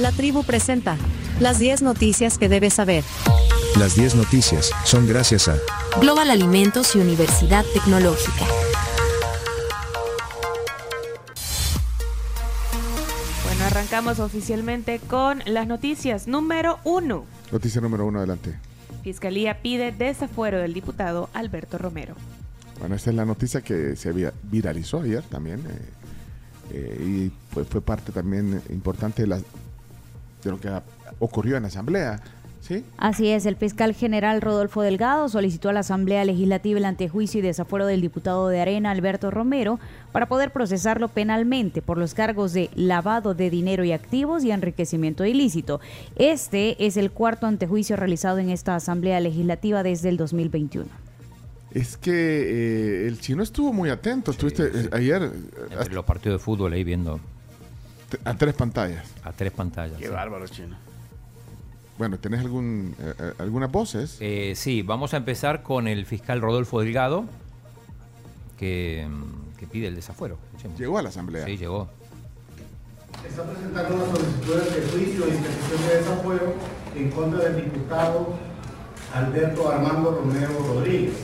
La tribu presenta las 10 noticias que debes saber. Las 10 noticias son gracias a Global Alimentos y Universidad Tecnológica. Bueno, arrancamos oficialmente con las noticias. Número uno. Noticia número uno, adelante. Fiscalía pide desafuero del diputado Alberto Romero. Bueno, esta es la noticia que se viralizó ayer también. eh, eh, y fue, fue parte también importante de, la, de lo que ocurrió en la Asamblea. ¿Sí? Así es, el fiscal general Rodolfo Delgado solicitó a la Asamblea Legislativa el antejuicio y desafuero del diputado de Arena Alberto Romero para poder procesarlo penalmente por los cargos de lavado de dinero y activos y enriquecimiento ilícito. Este es el cuarto antejuicio realizado en esta Asamblea Legislativa desde el 2021. Es que eh, el chino estuvo muy atento. Estuviste eh, ayer Entre los partidos de fútbol ahí viendo a, tres pantallas. a tres pantallas. Qué sí. bárbaro, chino. Bueno, ¿tenés algún, eh, eh, algunas voces? Eh, sí, vamos a empezar con el fiscal Rodolfo Delgado, que, mm, que pide el desafuero. Escuchemos. Llegó a la Asamblea. Sí, llegó. Está presentando una solicitud de juicio y petición de desafuero en contra del diputado Alberto Armando Romero Rodríguez.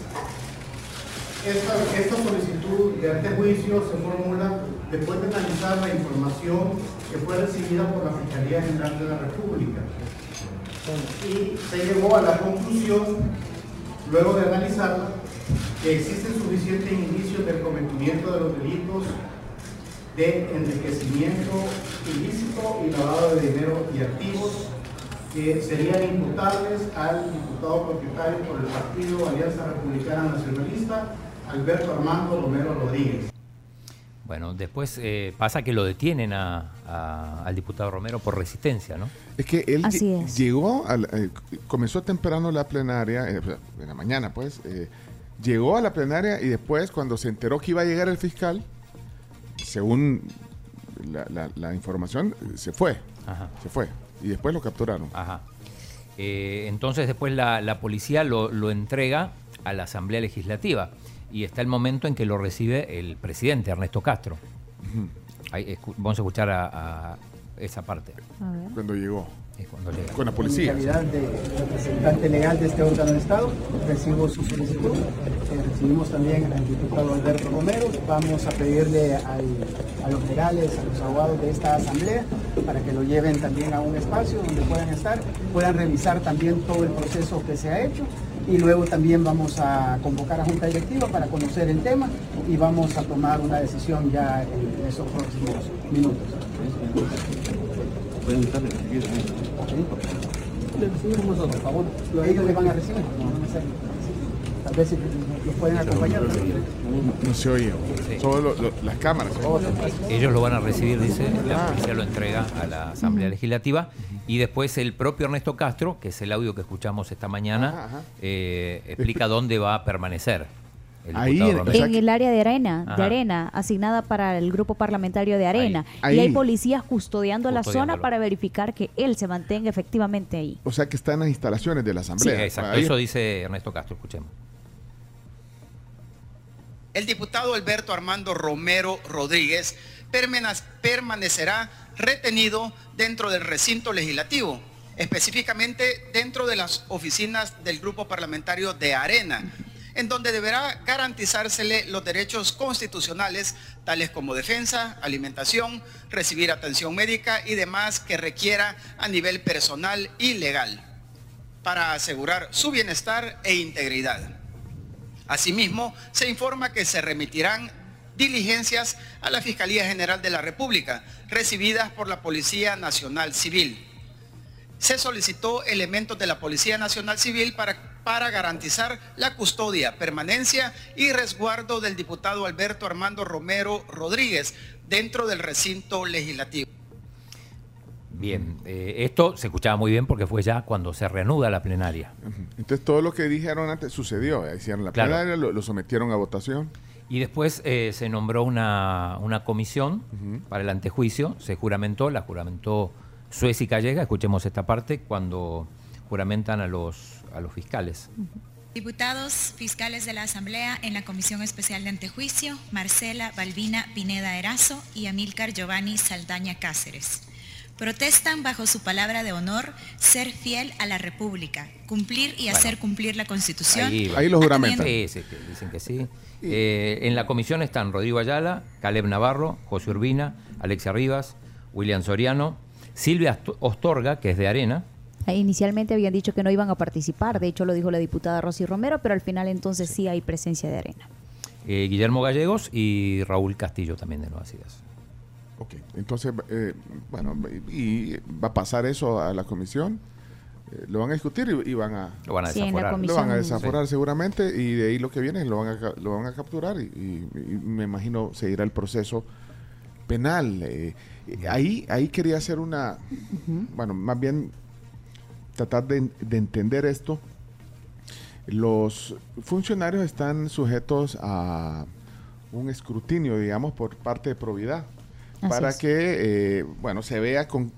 Esta, solicitud de antejuicio se formula después de analizar la información que fue recibida por la Fiscalía General de la República. Y se llegó a la conclusión, luego de analizarla, que existen suficientes indicios del cometimiento de los delitos de enriquecimiento ilícito y lavado de dinero y activos que serían imputables al diputado propietario por el partido Alianza Republicana Nacionalista, Alberto Armando Romero Rodríguez. Bueno, después eh, pasa que lo detienen a- a- al diputado Romero por resistencia, ¿no? Es que él Así es. llegó, al- eh, comenzó temprano la plenaria, eh, en la mañana pues, eh, llegó a la plenaria y después cuando se enteró que iba a llegar el fiscal, según la, la- la información, se fue, Ajá. se fue. Y después lo capturaron. Ajá. Eh, entonces después la, la policía lo, lo entrega a la Asamblea Legislativa y está el momento en que lo recibe el presidente Ernesto Castro. Ahí, escu- vamos a escuchar a, a esa parte. A ver. Cuando llegó, Es cuando llega. con la En policía. calidad de representante legal de este órgano de Estado, recibo su solicitud. Eh, recibimos también al diputado Alberto Romero. Vamos a pedirle al- a los legales, a los abogados de esta asamblea, para que lo lleven también a un espacio donde puedan estar, puedan revisar también todo el proceso que se ha hecho. Y luego también vamos a convocar a Junta Directiva para conocer el tema y vamos a tomar una decisión ya en esos próximos minutos. Le recibimos nosotros, por favor. Ellos le van a recibir. No, no necesariamente. Tal vez los pueden acompañar. No se oye, Sí. solo lo- lo- las cámaras. Ellos lo van a recibir, dice, la policía lo entrega a la Asamblea Legislativa y después el propio Ernesto Castro, que es el audio que escuchamos esta mañana, eh, explica dónde va a permanecer el Ahí, en- el área de arena, de arena, asignada para el grupo parlamentario de arena. Ahí. Y hay policías custodiando la zona para verificar que él se mantenga efectivamente ahí. O sea que está en las instalaciones de la Sí, Asamblea. exacto. Ahí- Eso dice Ernesto Castro, escuchemos. El diputado Alberto Armando Romero Rodríguez permanecerá retenido dentro del recinto legislativo, específicamente dentro de las oficinas del grupo parlamentario de Arena, en donde deberá garantizársele los derechos constitucionales, tales como defensa, alimentación, recibir atención médica y demás que requiera a nivel personal y legal, para asegurar su bienestar e integridad. Asimismo, se informa que se remitirán diligencias a la Fiscalía General de la República, recibidas por la Policía Nacional Civil. Se solicitó elementos de la Policía Nacional Civil para, para garantizar la custodia, permanencia y resguardo del diputado Alberto Armando Romero Rodríguez dentro del recinto legislativo. Bien, eh, esto se escuchaba muy bien porque fue ya cuando se reanuda la plenaria. Entonces todo lo que dijeron antes sucedió. Hicieron la Claro. plenaria, lo, lo sometieron a votación. Y después eh, se nombró una, una comisión para el antejuicio, se juramentó, la juramentó Suez y Callega, escuchemos esta parte, cuando juramentan a los, a los fiscales. Diputados fiscales de la Asamblea en la Comisión Especial de Antejuicio, Marcela Balbina Pineda Erazo y Amílcar Giovanni Saldaña Cáceres. Protestan bajo su palabra de honor ser fiel a la República, cumplir y hacer cumplir la Constitución. Ahí los juramentan. Sí, sí, dicen que sí. Eh, en la comisión están Rodrigo Ayala, Caleb Navarro, José Urbina, Alexia Rivas, William Soriano, Silvia Ostorga, que es de Arena, Inicialmente habían dicho que no iban a participar, de hecho lo dijo la diputada Rosy Romero, pero al final entonces sí hay presencia de arena. eh, Guillermo Gallegos y Raúl Castillo también de Nuevas Ideas. Ok, entonces, eh, bueno, y va a pasar eso a la comisión. eh, lo van a discutir y, y van a... Lo van a Sí, desaforar. comisión. Lo van a Sí. desaforar seguramente y de ahí lo que viene lo van a, lo van a capturar y, y- y me imagino seguirá el proceso penal. eh, eh, ahí, ahí quería hacer una, bueno, más bien tratar de, de entender esto. Los funcionarios están sujetos a un escrutinio, digamos, por parte de probidad Así para es. que, eh, bueno, se vea con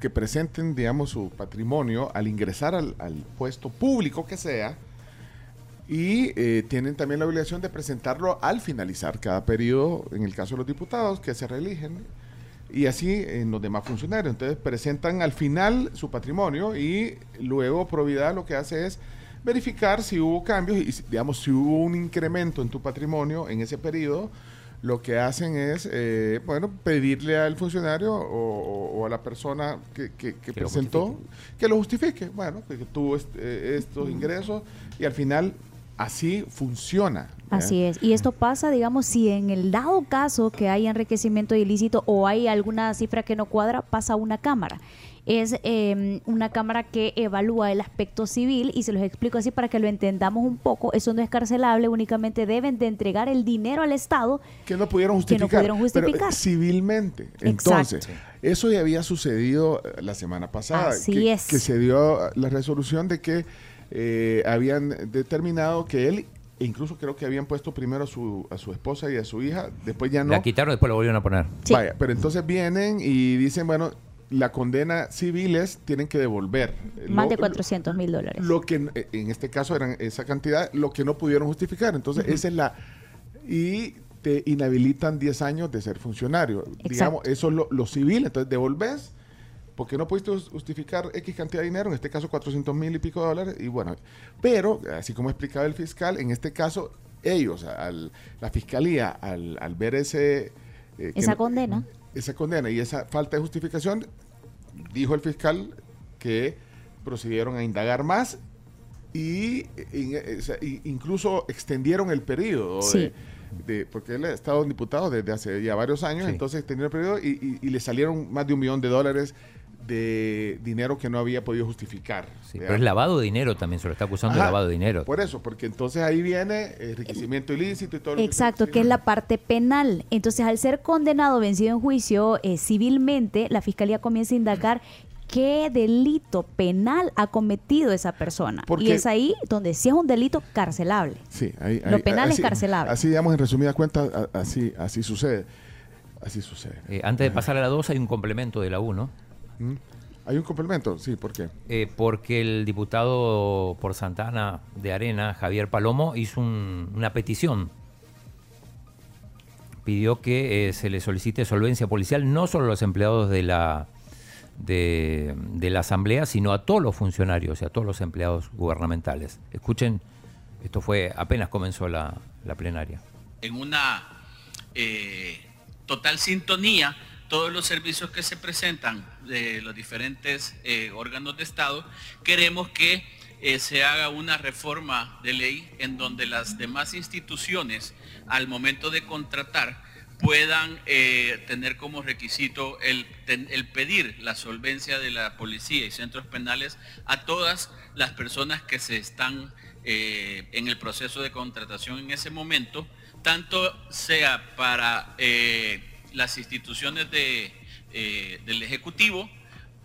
que presenten, digamos, su patrimonio al ingresar al, al puesto público que sea y eh, tienen también la obligación de presentarlo al finalizar cada periodo, en el caso de los diputados que se reeligen, y así en los demás funcionarios. Entonces presentan al final su patrimonio y luego Providad lo que hace es verificar si hubo cambios y, digamos, si hubo un incremento en tu patrimonio en ese periodo, lo que hacen es, eh, bueno, pedirle al funcionario o, a la persona que, que- que Que lo presentó que lo justifique. Bueno, que tuvo eh, estos ingresos y al final así funciona. Así es. Y esto pasa, digamos, si en el dado caso que hay enriquecimiento ilícito o hay alguna cifra que no cuadra, pasa a una cámara. Es eh, una cámara que evalúa el aspecto civil y se los explico así para que lo entendamos un poco. Eso no es carcelable, únicamente deben de entregar el dinero al Estado. que no pudieron Que no justificar. pudieron pero, eh, justificar. civilmente. Exacto. Entonces, eso ya había sucedido eh, la semana pasada. Así que, es. que se dio la resolución de que eh, habían determinado que él, e incluso creo que habían puesto primero a su, a su esposa y a su hija, después ya no. La quitaron, después la volvieron a poner. Sí. Vaya, pero entonces vienen y dicen, bueno, la condena civiles tienen que devolver. Más Lo- de 400 mil dólares. lo que eh, en este caso eran esa cantidad, lo que no pudieron justificar. Entonces, esa es la. Y te inhabilitan 10 años de ser funcionario. Digamos, eso es lo, lo civil. Entonces, devolves porque no pudiste jus- justificar X cantidad de dinero, en este caso 400 mil y pico de dólares. Y bueno, pero, así como explicaba el fiscal, en este caso, ellos, al, la fiscalía, al, al ver ese. eh, Esa no- condena. esa condena y esa falta de justificación, dijo el fiscal que procedieron a indagar más y, incluso extendieron el periodo. Sí. De, de- porque él ha estado diputado desde hace ya varios años, Sí. entonces extendieron el periodo y, y- y le salieron más de un millón de dólares de dinero que no había podido justificar. Pero es lavado de dinero también, se lo está acusando de lavado de dinero. Por eso, porque entonces ahí viene enriquecimiento ilícito y todo lo que- Exacto, que es la parte penal. Entonces, al ser condenado, vencido en juicio eh, civilmente, la fiscalía comienza a indagar qué delito penal ha cometido esa persona. Porque- y es ahí donde sí es un delito carcelable. Sí, ahí, Lo ahí- penal es así- carcelable. Así, digamos, en resumidas cuentas, a- así, así sucede. Así sucede. Eh, antes de pasar a la 2 hay un complemento de la 1. ¿Mm? ¿Hay un complemento? Sí, ¿por qué? Eh, porque el diputado por Santana de Arena, Javier Palomo, hizo un- una petición. Pidió que eh, se le solicite solvencia policial no solo a los empleados de la, de, de la Asamblea, sino a todos los funcionarios y a todos los empleados gubernamentales. Escuchen, esto fue apenas comenzó la, la plenaria. en una eh, total sintonía todos los servicios que se presentan de los diferentes eh, órganos de Estado, queremos que eh, se haga una reforma de ley en donde las demás instituciones al momento de contratar puedan eh, tener como requisito el, el pedir la solvencia de la policía y centros penales a todas las personas que se están en el proceso de contratación en ese momento, tanto sea para las instituciones de, eh, del Ejecutivo,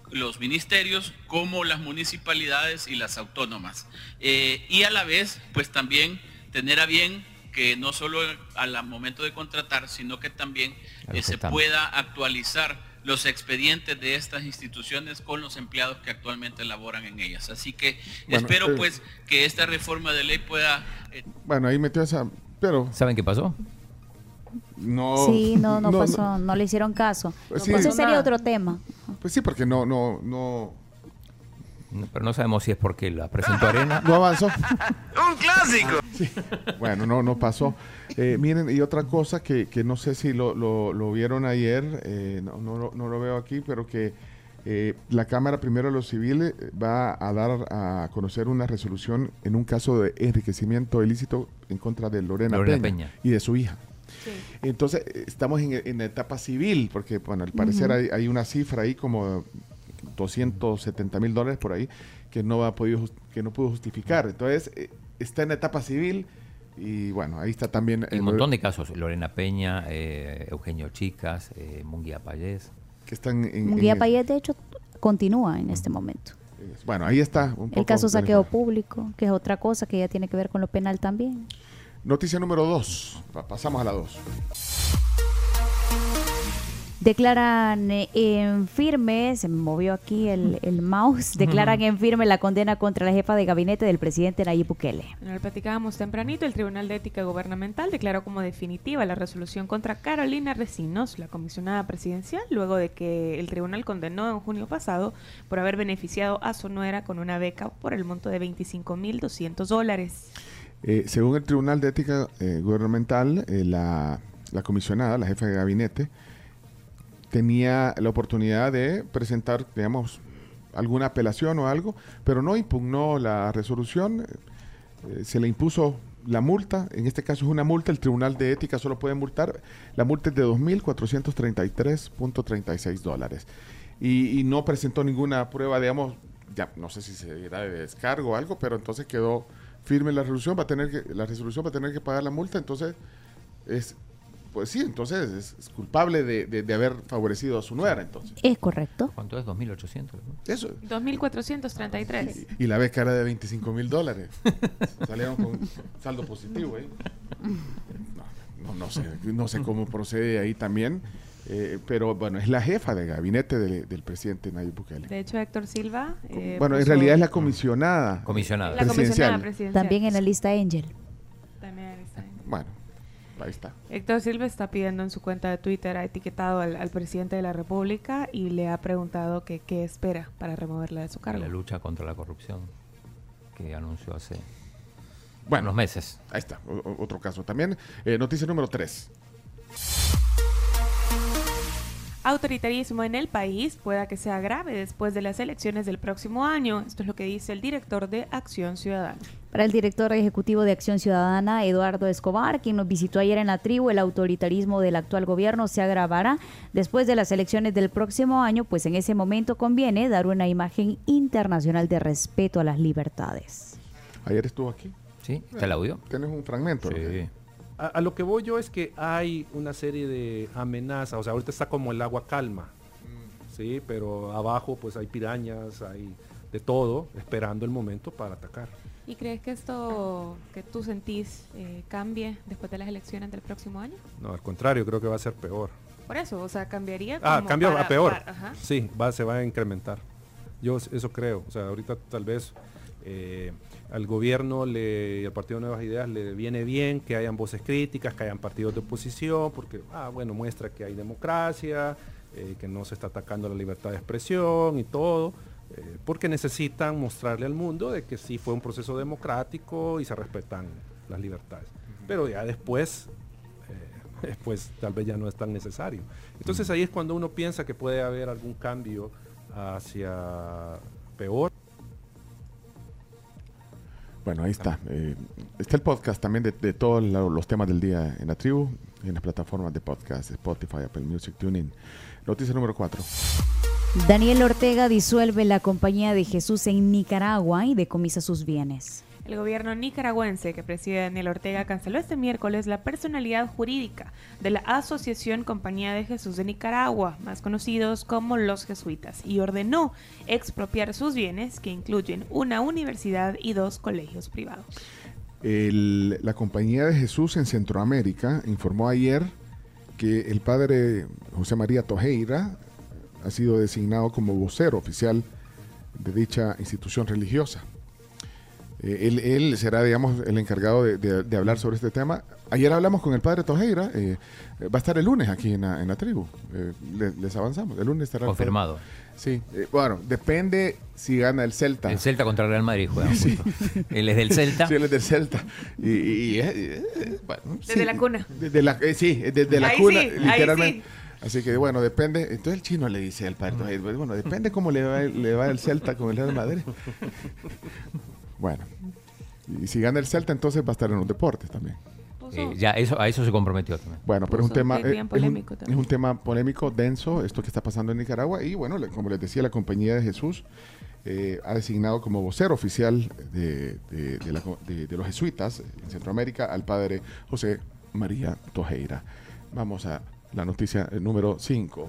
los ministerios, como las municipalidades y las autónomas. Eh, y a la vez, pues también tener a bien que no solo al momento de contratar, sino que también eh, se pueda actualizar los expedientes de estas instituciones con los empleados que actualmente laboran en ellas. Así que Bueno, espero eh, pues que esta reforma de ley pueda eh, Bueno, ahí metió esa... Pero ¿Saben qué pasó? No. Sí, no, no, no, pasó, no, le hicieron caso. Pues sí. Ese sería otro tema. Pues sí, porque no, no, no, Pero no sabemos si es porque la presentó Arena. no avanzó. ¡Un clásico! Bueno, no, no pasó. Eh, miren, y otra cosa que, que no sé si lo, lo- lo vieron ayer, eh, no, no, lo- no lo veo aquí, pero que eh, la Cámara Primero de los Civiles va a dar a conocer una resolución en un caso de enriquecimiento ilícito en contra de Lorena, Lorena Peña, Peña. y de su hija. Entonces, eh, estamos en, en la etapa civil, porque, bueno, al parecer hay, hay una cifra ahí como 270 mil dólares por ahí que no ha podido que no pudo justificar. Entonces, eh, está en la etapa civil y bueno, ahí está también un montón de casos. Lorena Peña, eh, Eugenio Chicas, eh, Munguía Payés. que están en, Un en Payet, de hecho, continúa en este momento. bueno, ahí está un El poco caso saqueo público, que es otra cosa que ya tiene que ver con lo penal también. Noticia número 2. Pasamos a la 2. Declaran eh, en firme, se me movió aquí el, el mouse, declaran en firme la condena contra la jefa de gabinete del presidente Nayib Bukele. Bueno, lo platicábamos tempranito, el Tribunal de Ética Gubernamental declaró como definitiva la resolución contra Carolina Recinos, la comisionada presidencial, luego de que el tribunal condenó en junio pasado por haber beneficiado a su nuera con una beca por el monto de 25.200 dólares. Eh, según el Tribunal de Ética eh, Gubernamental, eh, la, comisionada, la jefa de gabinete, tenía la oportunidad de presentar, digamos, alguna apelación o algo, pero no impugnó la resolución, eh, se le impuso la multa, en este caso es una multa, el Tribunal de Ética solo puede multar, la multa es de 2.433.36 dólares. Y, y no presentó ninguna prueba, digamos, ya no sé si se dirá de descargo o algo, pero entonces quedó firme la resolución, va a tener que, la resolución va a tener que pagar la multa, entonces es, pues sí, entonces es, es culpable de, de- de haber favorecido a su nuera, entonces. Es correcto. ¿Cuánto es? 2.800. Eso. 2.433. Y la beca era de 25 mil dólares. Salieron con saldo positivo. No, no, no sé, no sé cómo procede ahí también. Eh, pero bueno, es la jefa de gabinete del, del presidente Nayib Bukele. De hecho, Héctor Silva... eh, bueno, en realidad es la comisionada. Comisionada. La comisionada presidencial. También en la lista Angel. También está ahí. Bueno, ahí está. Héctor Silva está pidiendo en su cuenta de Twitter, ha etiquetado al, al presidente de la República y le ha preguntado que qué espera para removerla de su cargo. La lucha contra la corrupción que anunció hace Bueno, unos meses. Ahí está, o- otro caso también. Eh, noticia número 3. Autoritarismo en el país pueda que sea grave después de las elecciones del próximo año. Esto es lo que dice el director de Acción Ciudadana. Para el director ejecutivo de Acción Ciudadana, Eduardo Escobar, quien nos visitó ayer en la tribu, el autoritarismo del actual gobierno se agravará después de las elecciones del próximo año, pues en ese momento conviene dar una imagen internacional de respeto a las libertades. Ayer estuvo aquí. Sí, está el audio. Tienes un fragmento. Sí. A, a lo que voy yo es que hay una serie de amenazas, o sea, ahorita está como el agua calma, sí, pero abajo pues hay pirañas, hay de todo, esperando el momento para atacar. ¿Y crees que esto que tú sentís eh, cambie después de las elecciones del próximo año? No, al contrario, creo que va a ser peor. Por eso, o sea, cambiaría. Ah, como cambio para- a peor. para- ajá. sí, va, se va a incrementar. Yo eso creo. O sea, ahorita tal vez eh, al gobierno le, y al Partido Nuevas Ideas le viene bien que hayan voces críticas, que hayan partidos de oposición, porque, ah, bueno, muestra que hay democracia, eh, que no se está atacando la libertad de expresión y todo, eh, porque necesitan mostrarle al mundo de que sí fue un proceso democrático y se respetan las libertades. Pero ya después después tal vez ya no es tan necesario. Entonces ahí es cuando uno piensa que puede haber algún cambio hacia peor. Bueno, ahí está. Eh, está el podcast también de, de todos lo- los temas del día en la tribu, en las plataformas de podcast, Spotify, Apple Music, TuneIn. Noticia número 4. Daniel Ortega disuelve la Compañía de Jesús en Nicaragua y decomisa sus bienes. El gobierno nicaragüense que preside Daniel Ortega canceló este miércoles la personalidad jurídica de la Asociación Compañía de Jesús de Nicaragua, más conocidos como los jesuitas, y ordenó expropiar sus bienes, que incluyen una universidad y dos colegios privados. El- la Compañía de Jesús en Centroamérica informó ayer que el padre José María Tojeira ha sido designado como vocero oficial de dicha institución religiosa. Eh, él, él será, digamos, el encargado de, de- de hablar sobre este tema. Ayer hablamos con el padre Tojeira. eh, va a estar el lunes aquí en la, en la tribu. Eh, le- les avanzamos. El lunes estará. Confirmado. Sí. eh, bueno, depende si gana el Celta. El Celta contra el Real Madrid juega. justo. Él es del Celta. Sí, él es del Celta. Y, y- y, bueno, Desde sí, la cuna. Desde la, eh, sí, desde la Ahí cuna, sí, ahí literalmente. Así que bueno, depende. Entonces el chino le dice al padre, Tojeira, bueno, depende cómo le va, le va el Celta con el Real Madrid. Bueno. Y si gana el Celta, entonces va a estar en los deportes también. Eh, ya eso, a eso se comprometió también. Bueno, pero es un tema es eh, es un- polémico es, un, tema polémico, denso, esto que está pasando en Nicaragua y bueno, le- como les decía, la Compañía de Jesús eh, ha designado como vocero oficial de, de- de la co- de- de los jesuitas en Centroamérica al padre José María Tojeira. Vamos a la noticia número 5.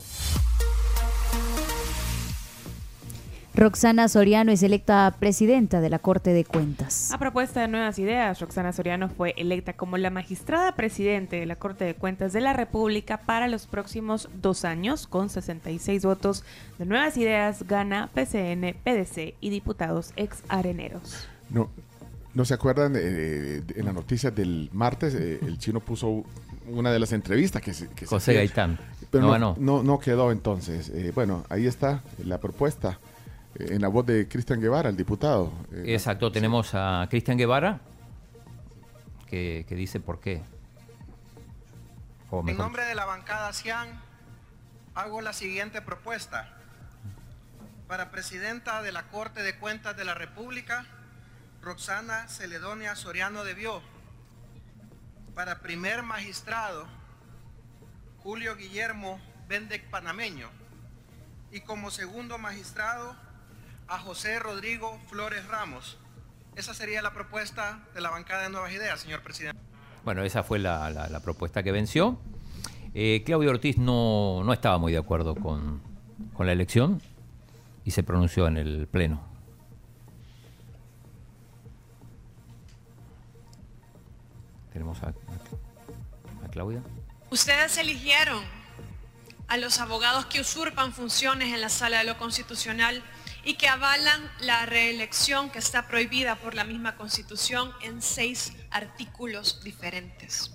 Roxana Soriano es electa presidenta de la Corte de Cuentas. A propuesta de Nuevas Ideas, Roxana Soriano fue electa como la magistrada presidente de la Corte de Cuentas de la República para los próximos dos años, con 66 votos de Nuevas Ideas, gana PCN, PDC y diputados ex areneros. No, ¿No se acuerdan? eh, de- en las noticias del martes, eh, el chino puso una de las entrevistas que se, que José. Gaitán. Pero No no, ganó. no, no quedó entonces. Eh, bueno, ahí está la propuesta eh, en la voz de Cristian Guevara, el diputado. Eh, Exacto, tenemos a Cristian Guevara que, que dice por qué. En nombre de la bancada CIAN, hago la siguiente propuesta. Para presidenta de la Corte de Cuentas de la República, Roxana Celedonia Soriano debió. Para primer magistrado, Julio Guillermo Bendec Panameño. Y como segundo magistrado, a José Rodrigo Flores Ramos. Esa sería la propuesta de la bancada de Nuevas Ideas, señor presidente. Bueno, esa fue la, la- la propuesta que venció. Eh, Claudio Ortiz no, no estaba muy de acuerdo con, con la elección y se pronunció en el Pleno. Tenemos a, a- a Claudia. Ustedes eligieron a los abogados que usurpan funciones en la sala de lo constitucional y que avalan la reelección que está prohibida por la misma constitución en seis artículos diferentes.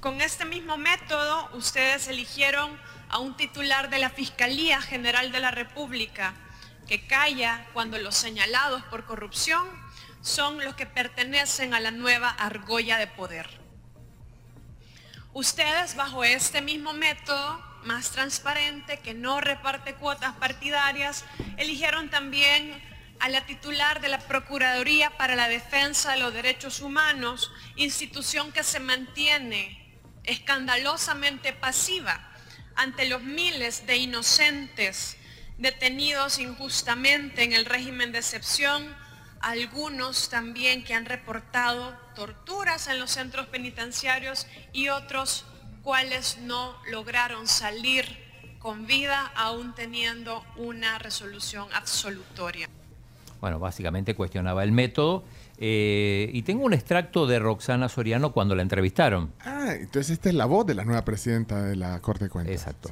Con este mismo método, ustedes eligieron a un titular de la Fiscalía General de la República que calla cuando los señalados por corrupción son los que pertenecen a la nueva argolla de poder. Ustedes bajo este mismo método, más transparente, que no reparte cuotas partidarias, eligieron también a la titular de la Procuraduría para la Defensa de los Derechos Humanos, institución que se mantiene escandalosamente pasiva ante los miles de inocentes detenidos injustamente en el régimen de excepción, algunos también que han reportado torturas en los centros penitenciarios y otros cuales no lograron salir con vida aún teniendo una resolución absolutoria. Bueno, básicamente cuestionaba el método. eh, y tengo un extracto de Roxana Soriano cuando la entrevistaron. Ah, entonces esta es la voz de la nueva presidenta de la Corte de Cuentas. Exacto.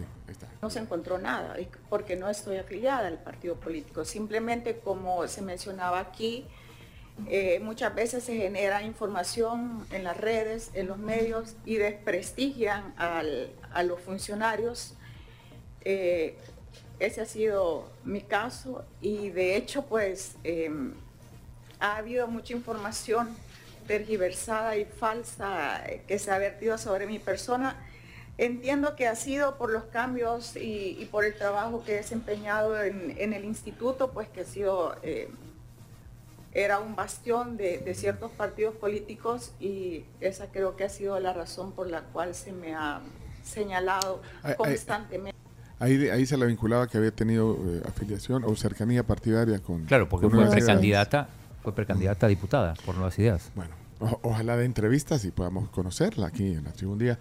No se encontró nada, porque no estoy afiliada al partido político. Simplemente, como se mencionaba aquí, eh, muchas veces se genera información en las redes, en los medios, y desprestigian a los funcionarios. Eh, ese ha sido mi caso, y de hecho, pues, em, ha habido mucha información tergiversada y falsa que se ha vertido sobre mi persona. Entiendo que ha sido por los cambios y, y por el trabajo que he desempeñado en, en el instituto, pues que ha sido, eh, era un bastión de, de ciertos partidos políticos y esa creo que ha sido la razón por la cual se me ha señalado constantemente. Ahí, ahí se la vinculaba que había tenido eh, afiliación o cercanía partidaria con. Claro, porque con fue precandidata, fue precandidata a diputada por Nuevas Ideas. Bueno, o- ojalá de entrevistas y podamos conocerla aquí en la tribu un día.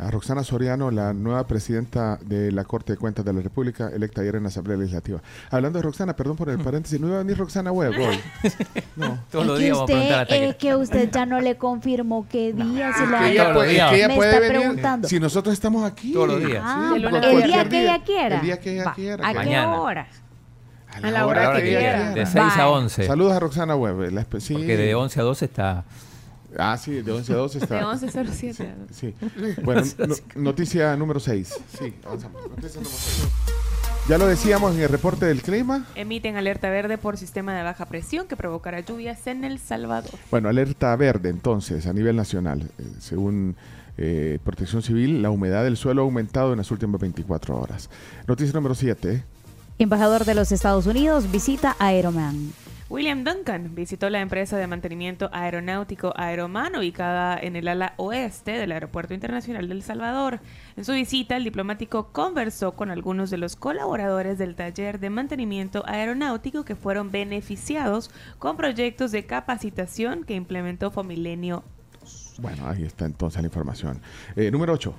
A Roxana Soriano, la nueva presidenta de la Corte de Cuentas de la República, electa ayer en la Asamblea Legislativa. Hablando de Roxana, perdón por el paréntesis, no iba a venir Roxana Webb hoy. No. Todos los Es que días vamos a preguntar es que usted ya no le confirmó qué día se Que la ella, puede, que ella me puede está venir preguntando. si nosotros estamos aquí. Todos los días. Ah, Sí, el cualquier día que ella quiera. El día que ella Va, quiera. ¿A qué Mañana. horas? A la hora que quiera. De 6 a 11. Saludos a Roxana Web. La sí. Porque de 11 a 12 está... Ah, sí, de 11 a 12 está. De 11.07. Sí. Bueno, no- noticia número 6. Sí, avanzamos. Noticia número 6. Ya lo decíamos en el reporte del clima. Emiten alerta verde por sistema de baja presión que provocará lluvias en El Salvador. Bueno, alerta verde entonces a nivel nacional. Eh, según eh, Protección Civil, la humedad del suelo ha aumentado en las últimas 24 horas. Noticia número 7. Embajador de los Estados Unidos visita Aeroman. William Duncan visitó la empresa de mantenimiento aeronáutico Aeroman ubicada en el ala oeste del Aeropuerto Internacional del Salvador. En su visita, el diplomático conversó con algunos de los colaboradores del taller de mantenimiento aeronáutico que fueron beneficiados con proyectos de capacitación que implementó Fomilenio. Bueno, ahí está entonces la información. Eh, número 8.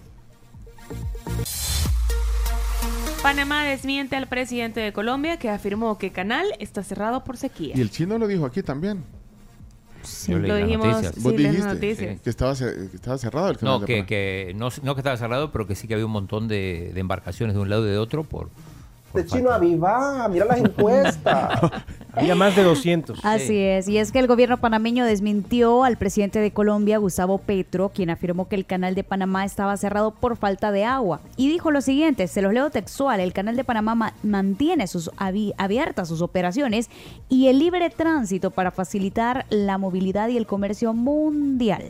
Panamá desmiente al presidente de Colombia que afirmó que Canal está cerrado por sequía. Y el chino lo dijo aquí también. Leí lo dijimos sí, Vos dijiste noticias. que estaba, ce- que estaba cerrado el canal No que, no, no que estaba cerrado, pero que sí que había un montón de, de embarcaciones de un lado y de otro por... De chino aviva, mira las encuestas. Había más de 200. Así es, y es que el gobierno panameño desmintió al presidente de Colombia, Gustavo Petro, quien afirmó que el canal de Panamá estaba cerrado por falta de agua. Y dijo lo siguiente, se los leo textual, el canal de Panamá ma- mantiene sus abi- abiertas sus operaciones y el libre tránsito para facilitar la movilidad y el comercio mundial.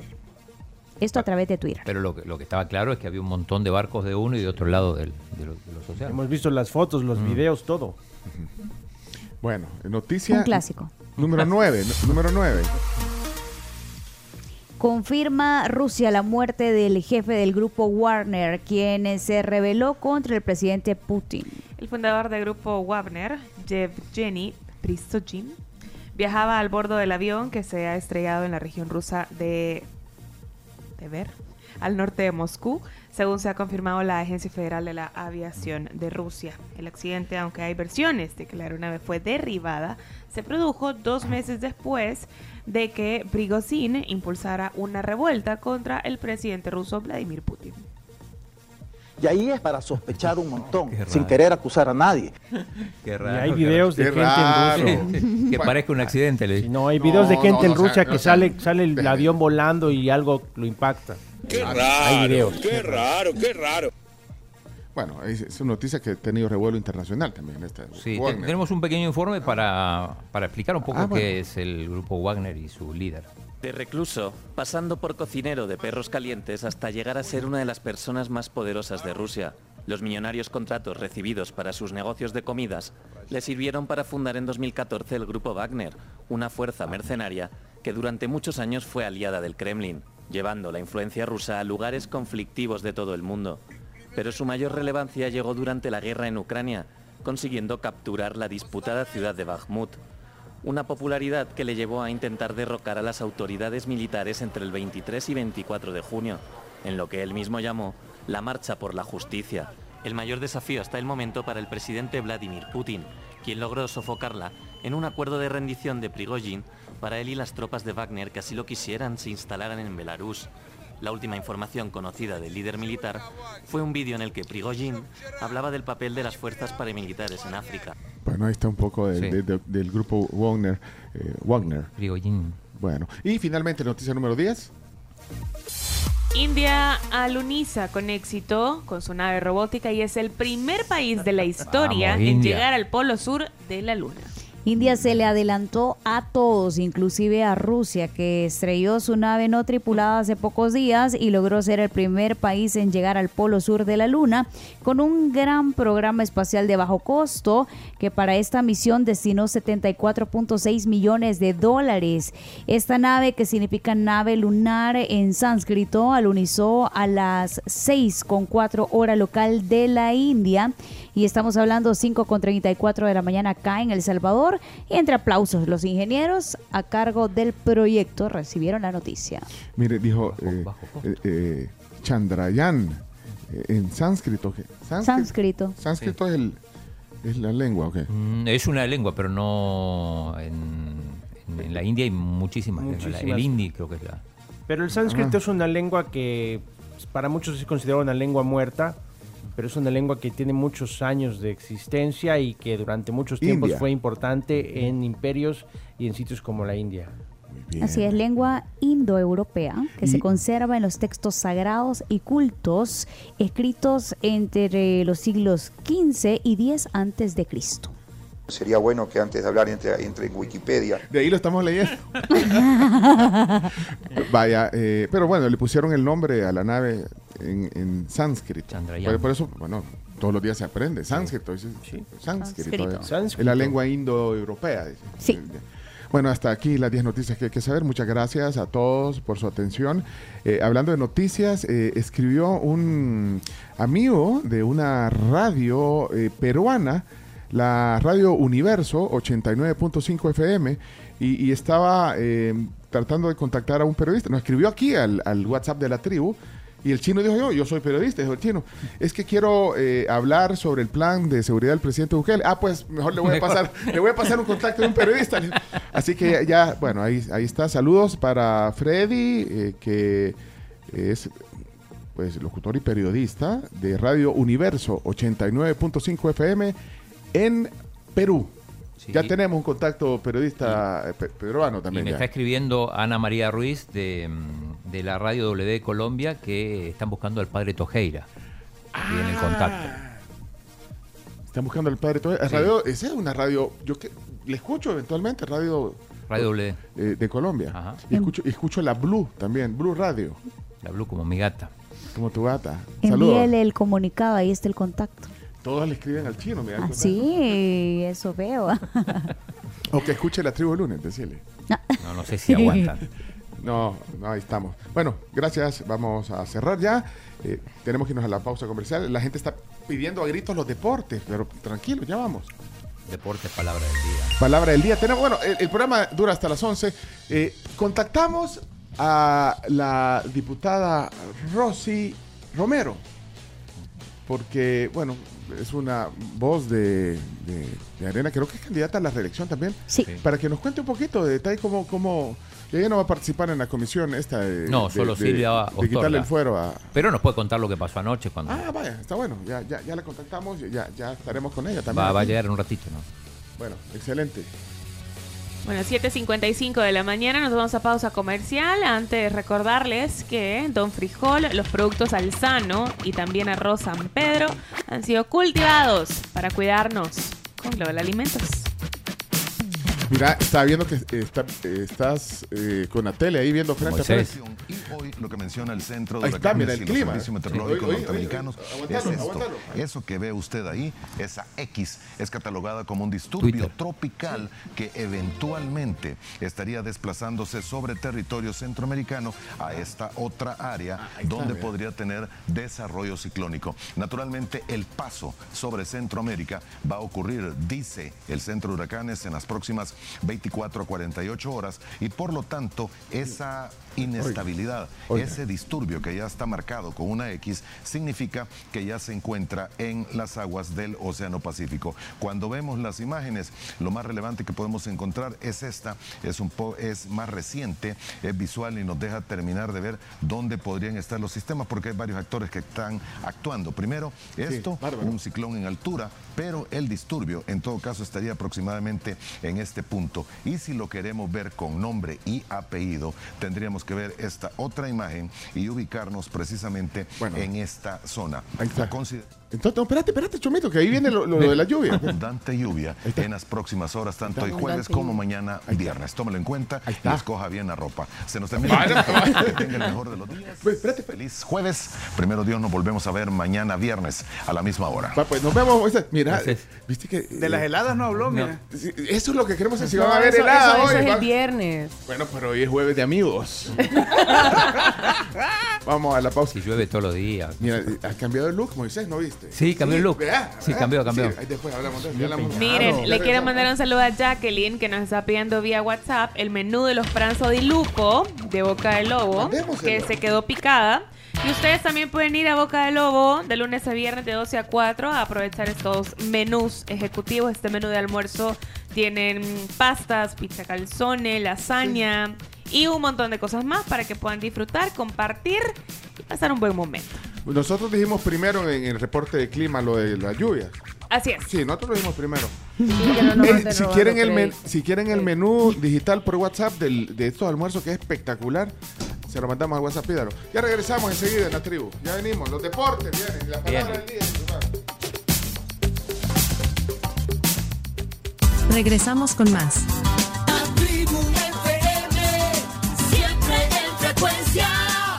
Esto a través de Twitter. Pero lo que, lo que estaba claro es que había un montón de barcos de uno y de otro lado del- de, los, de los océanos. Hemos visto las fotos, los videos, todo. Bueno, noticia. Un clásico. Número 9. número 9. Confirma Rusia la muerte del jefe del grupo Warner, quien se rebeló contra el presidente Putin. El fundador del grupo Wagner, Yevgeny Pristogin, viajaba al bordo del avión que se ha estrellado en la región rusa de Tver, al norte de Moscú, según se ha confirmado la Agencia Federal de la Aviación de Rusia. El accidente, aunque hay versiones de que la aeronave fue derribada, se produjo dos meses después de que Prigozhin impulsara una revuelta contra el presidente ruso Vladimir Putin. Y ahí es para sospechar un montón, sin querer acusar a nadie. Qué Y hay videos de gente raro. en Rusia. que parezca un accidente. Le dije. No, hay videos de gente no, en Rusia que sale, sale el avión volando y algo lo impacta. Qué raro, qué raro, qué raro. Bueno, es, es una noticia que ha tenido revuelo internacional también. Esta, Sí, te- tenemos un pequeño informe para, para explicar un poco Ah, bueno. qué es el grupo Wagner y su líder. De recluso, pasando por cocinero de perros calientes hasta llegar a ser una de las personas más poderosas de Rusia. Los millonarios contratos recibidos para sus negocios de comidas le sirvieron para fundar en 2014 el grupo Wagner, una fuerza mercenaria que durante muchos años fue aliada del Kremlin, llevando la influencia rusa a lugares conflictivos de todo el mundo. Pero su mayor relevancia llegó durante la guerra en Ucrania, consiguiendo capturar la disputada ciudad de Bakhmut, una popularidad que le llevó a intentar derrocar a las autoridades militares entre el 23 y 24 de junio, en lo que él mismo llamó la Marcha por la Justicia. El mayor desafío hasta el momento para el presidente Vladimir Putin, quien logró sofocarla en un acuerdo de rendición de Prigozhin para él y las tropas de Wagner que así lo quisieran se instalaran en Belarus. La última información conocida del líder militar fue un vídeo en el que Prigozhin hablaba del papel de las fuerzas paramilitares en África. Bueno, ahí está un poco de- Sí. de- de- del grupo Wagner. eh, Wagner. Prigozhin. Bueno, y finalmente noticia número 10. India aluniza con éxito con su nave robótica y es el primer país de la historia Vamos, en llegar al polo sur de la Luna. India se le adelantó a todos, inclusive a Rusia, que estrelló su nave no tripulada hace pocos días y logró ser el primer país en llegar al polo sur de la Luna con un gran programa espacial de bajo costo que para esta misión destinó 74.6 millones de dólares. Esta nave, que significa nave lunar en sánscrito, alunizó a las 6.4 hora local de la India y estamos hablando 5.34 de la mañana acá en El Salvador y entre aplausos los ingenieros a cargo del proyecto recibieron la noticia. Mire, dijo eh, eh, eh, Chandrayaan eh, en sánscrito. Sánscrito. Sánscrito es, el, es la lengua, ¿ok? Mm, Es una lengua, pero no en, en- en la India hay muchísimas, lenguas. La- El Muchísimas. hindi creo que es la... Pero el sánscrito Ah. es una lengua que para muchos es considerada una lengua muerta pero es una lengua que tiene muchos años de existencia y que durante muchos tiempos India. fue importante en imperios y en sitios como la India. Así es, lengua indoeuropea que se conserva en los textos sagrados y cultos escritos entre los siglos XV y X antes de Cristo. Sería bueno que antes de hablar entre, entre en Wikipedia. De ahí lo estamos leyendo. Vaya, eh, pero bueno, le pusieron el nombre a la nave en, en sánscrito. Por, por eso, bueno, todos los días se aprende sánscrito. dice, sánscrito, eh. Sánscrito. Es la lengua indoeuropea. dice. Sí. Bueno, hasta aquí las 10 noticias que hay que saber. Muchas gracias a todos por su atención. Eh, hablando de noticias, eh, escribió un amigo de una radio eh, peruana, la Radio Universo 89.5 FM, y, y estaba eh, tratando de contactar a un periodista. Nos escribió aquí al, al WhatsApp de la tribu. Y el chino dijo yo, yo soy periodista, dijo el chino. Es que quiero eh, hablar sobre el plan de seguridad del presidente Bukele. Ah, pues mejor le voy a pasar, le voy a pasar un contacto de un periodista. Así que ya, ya, bueno, ahí, ahí está. Saludos para Freddy, eh, que es pues locutor y periodista de Radio Universo 89.5 FM en Perú. Ya tenemos un contacto periodista eh, pe- peruano Y también. me ya. está escribiendo Ana María Ruiz de, mm, de la radio W de Colombia que están buscando al padre Tojeira. Y en el contacto. Están buscando al padre. Sí. Radio, esa es una radio, yo que le escucho eventualmente, radio Radio W. eh, de Colombia. Y escucho, y escucho la Blue también, Blue Radio. La Blue como mi gata. Como tu gata. Saludos. Envíele el comunicado, ahí está el contacto. Todos le escriben al chino, me Ah, sí, eso veo. O que escuche la tribu el lunes, decirle. No, no sé si aguantan. No, no, ahí estamos. Bueno, gracias. Vamos a cerrar ya. Eh, tenemos que irnos a la pausa comercial. La gente está pidiendo a gritos los deportes, pero tranquilo, ya vamos. Deportes, palabra del día. Palabra del día. Tenemos, bueno, el, el programa dura hasta las 11. Eh, contactamos a la diputada Rosy Romero, porque, bueno, es una voz de, de- de Arena, creo que es candidata a la reelección también. Sí. Para que nos cuente un poquito de detalle cómo, cómo ella no va a participar en la comisión esta de, No, de- solo de- Silvia de quitarle Ostorga. el fuero a... Pero nos puede contar lo que pasó anoche cuando Ah, vaya, está bueno. Ya, ya, ya la contactamos, ya, ya estaremos con ella también. va, va a llegar en un ratito, ¿no? Bueno, excelente. Bueno, 7.55 de la mañana nos vamos a pausa comercial. Antes recordarles que Don Frijol, los productos Alzano y también arroz San Pedro han sido cultivados para cuidarnos con Global Alimentos. Mira, estaba viendo que eh, está- eh, estás eh, con la tele ahí viendo frente a frente. Y hoy lo que menciona el Centro de Ahí está, mira, Huracanes el y los clima. Servicios Meteorológicos Sí. Oye, oye, Norteamericanos oye, es esto. aguantalo. Eso que ve usted ahí, esa X, es catalogada como un disturbio Twitter. tropical que eventualmente estaría desplazándose sobre territorio centroamericano a esta otra área donde mira. podría tener desarrollo ciclónico. Naturalmente, el paso sobre Centroamérica va a ocurrir, dice el Centro de Huracanes, en las próximas 24 a 48 horas y por lo tanto esa inestabilidad, Oiga. ese disturbio que ya está marcado con una X, significa que ya se encuentra en las aguas del Océano Pacífico. Cuando vemos las imágenes, lo más relevante que podemos encontrar es esta, es, un po es más reciente, es visual y nos deja terminar de ver dónde podrían estar los sistemas, porque hay varios actores que están actuando. Primero, esto, un ciclón en altura, pero el disturbio en todo caso estaría aproximadamente en este punto. Y si lo queremos ver con nombre y apellido, tendríamos que ver esta otra imagen y ubicarnos precisamente en esta zona. Ahí está. Entonces, no, espérate, espérate, Chomito, que ahí viene lo, lo de la lluvia. Abundante lluvia en las próximas horas, tanto hoy jueves como mañana viernes. Tómalo en cuenta y está. escoja bien la ropa. Se nos termina. el tiempo. Que tenga el mejor de los días. Feliz jueves. Primero Dios, nos volvemos a ver mañana viernes a la misma hora. Va, pues nos vemos. Moisés. Mira, viste que. De las heladas no habló, mira. Eso es lo que queremos decir. Si No, van a haber eso, helada eso- eso hoy. es el viernes. Bueno, pero hoy es jueves de amigos. Vamos a la pausa. Si llueve todos los días. Mira, ha cambiado el look, Moisés, ¿no viste? Sí, cambió el look. ¿verdad? Sí, cambió, cambió. Ahí después hablamos de eso. ya hablamos- Miren, le quiero mandar un saludo a Jacqueline que nos está pidiendo vía WhatsApp el menú de los pranzo di luco de Boca de Lobo que se quedó picada. Y ustedes también pueden ir a Boca de Lobo de lunes a viernes de 12 a 4 a aprovechar estos menús ejecutivos. Este menú de almuerzo tienen pastas, pizza calzone, lasaña y un montón de cosas más para que puedan disfrutar, compartir y pasar un buen momento. Nosotros dijimos primero en el reporte de clima lo de la lluvia. Así es. Sí, nosotros lo dijimos primero. no si, quieren el men- si quieren el menú digital por WhatsApp del- de estos almuerzos que es espectacular, se lo mandamos al WhatsApp, pídalo. Ya regresamos enseguida en la tribu. Ya venimos. Los deportes vienen. La palabra del día. Regresamos con más. Tribu FM, siempre en frecuencia.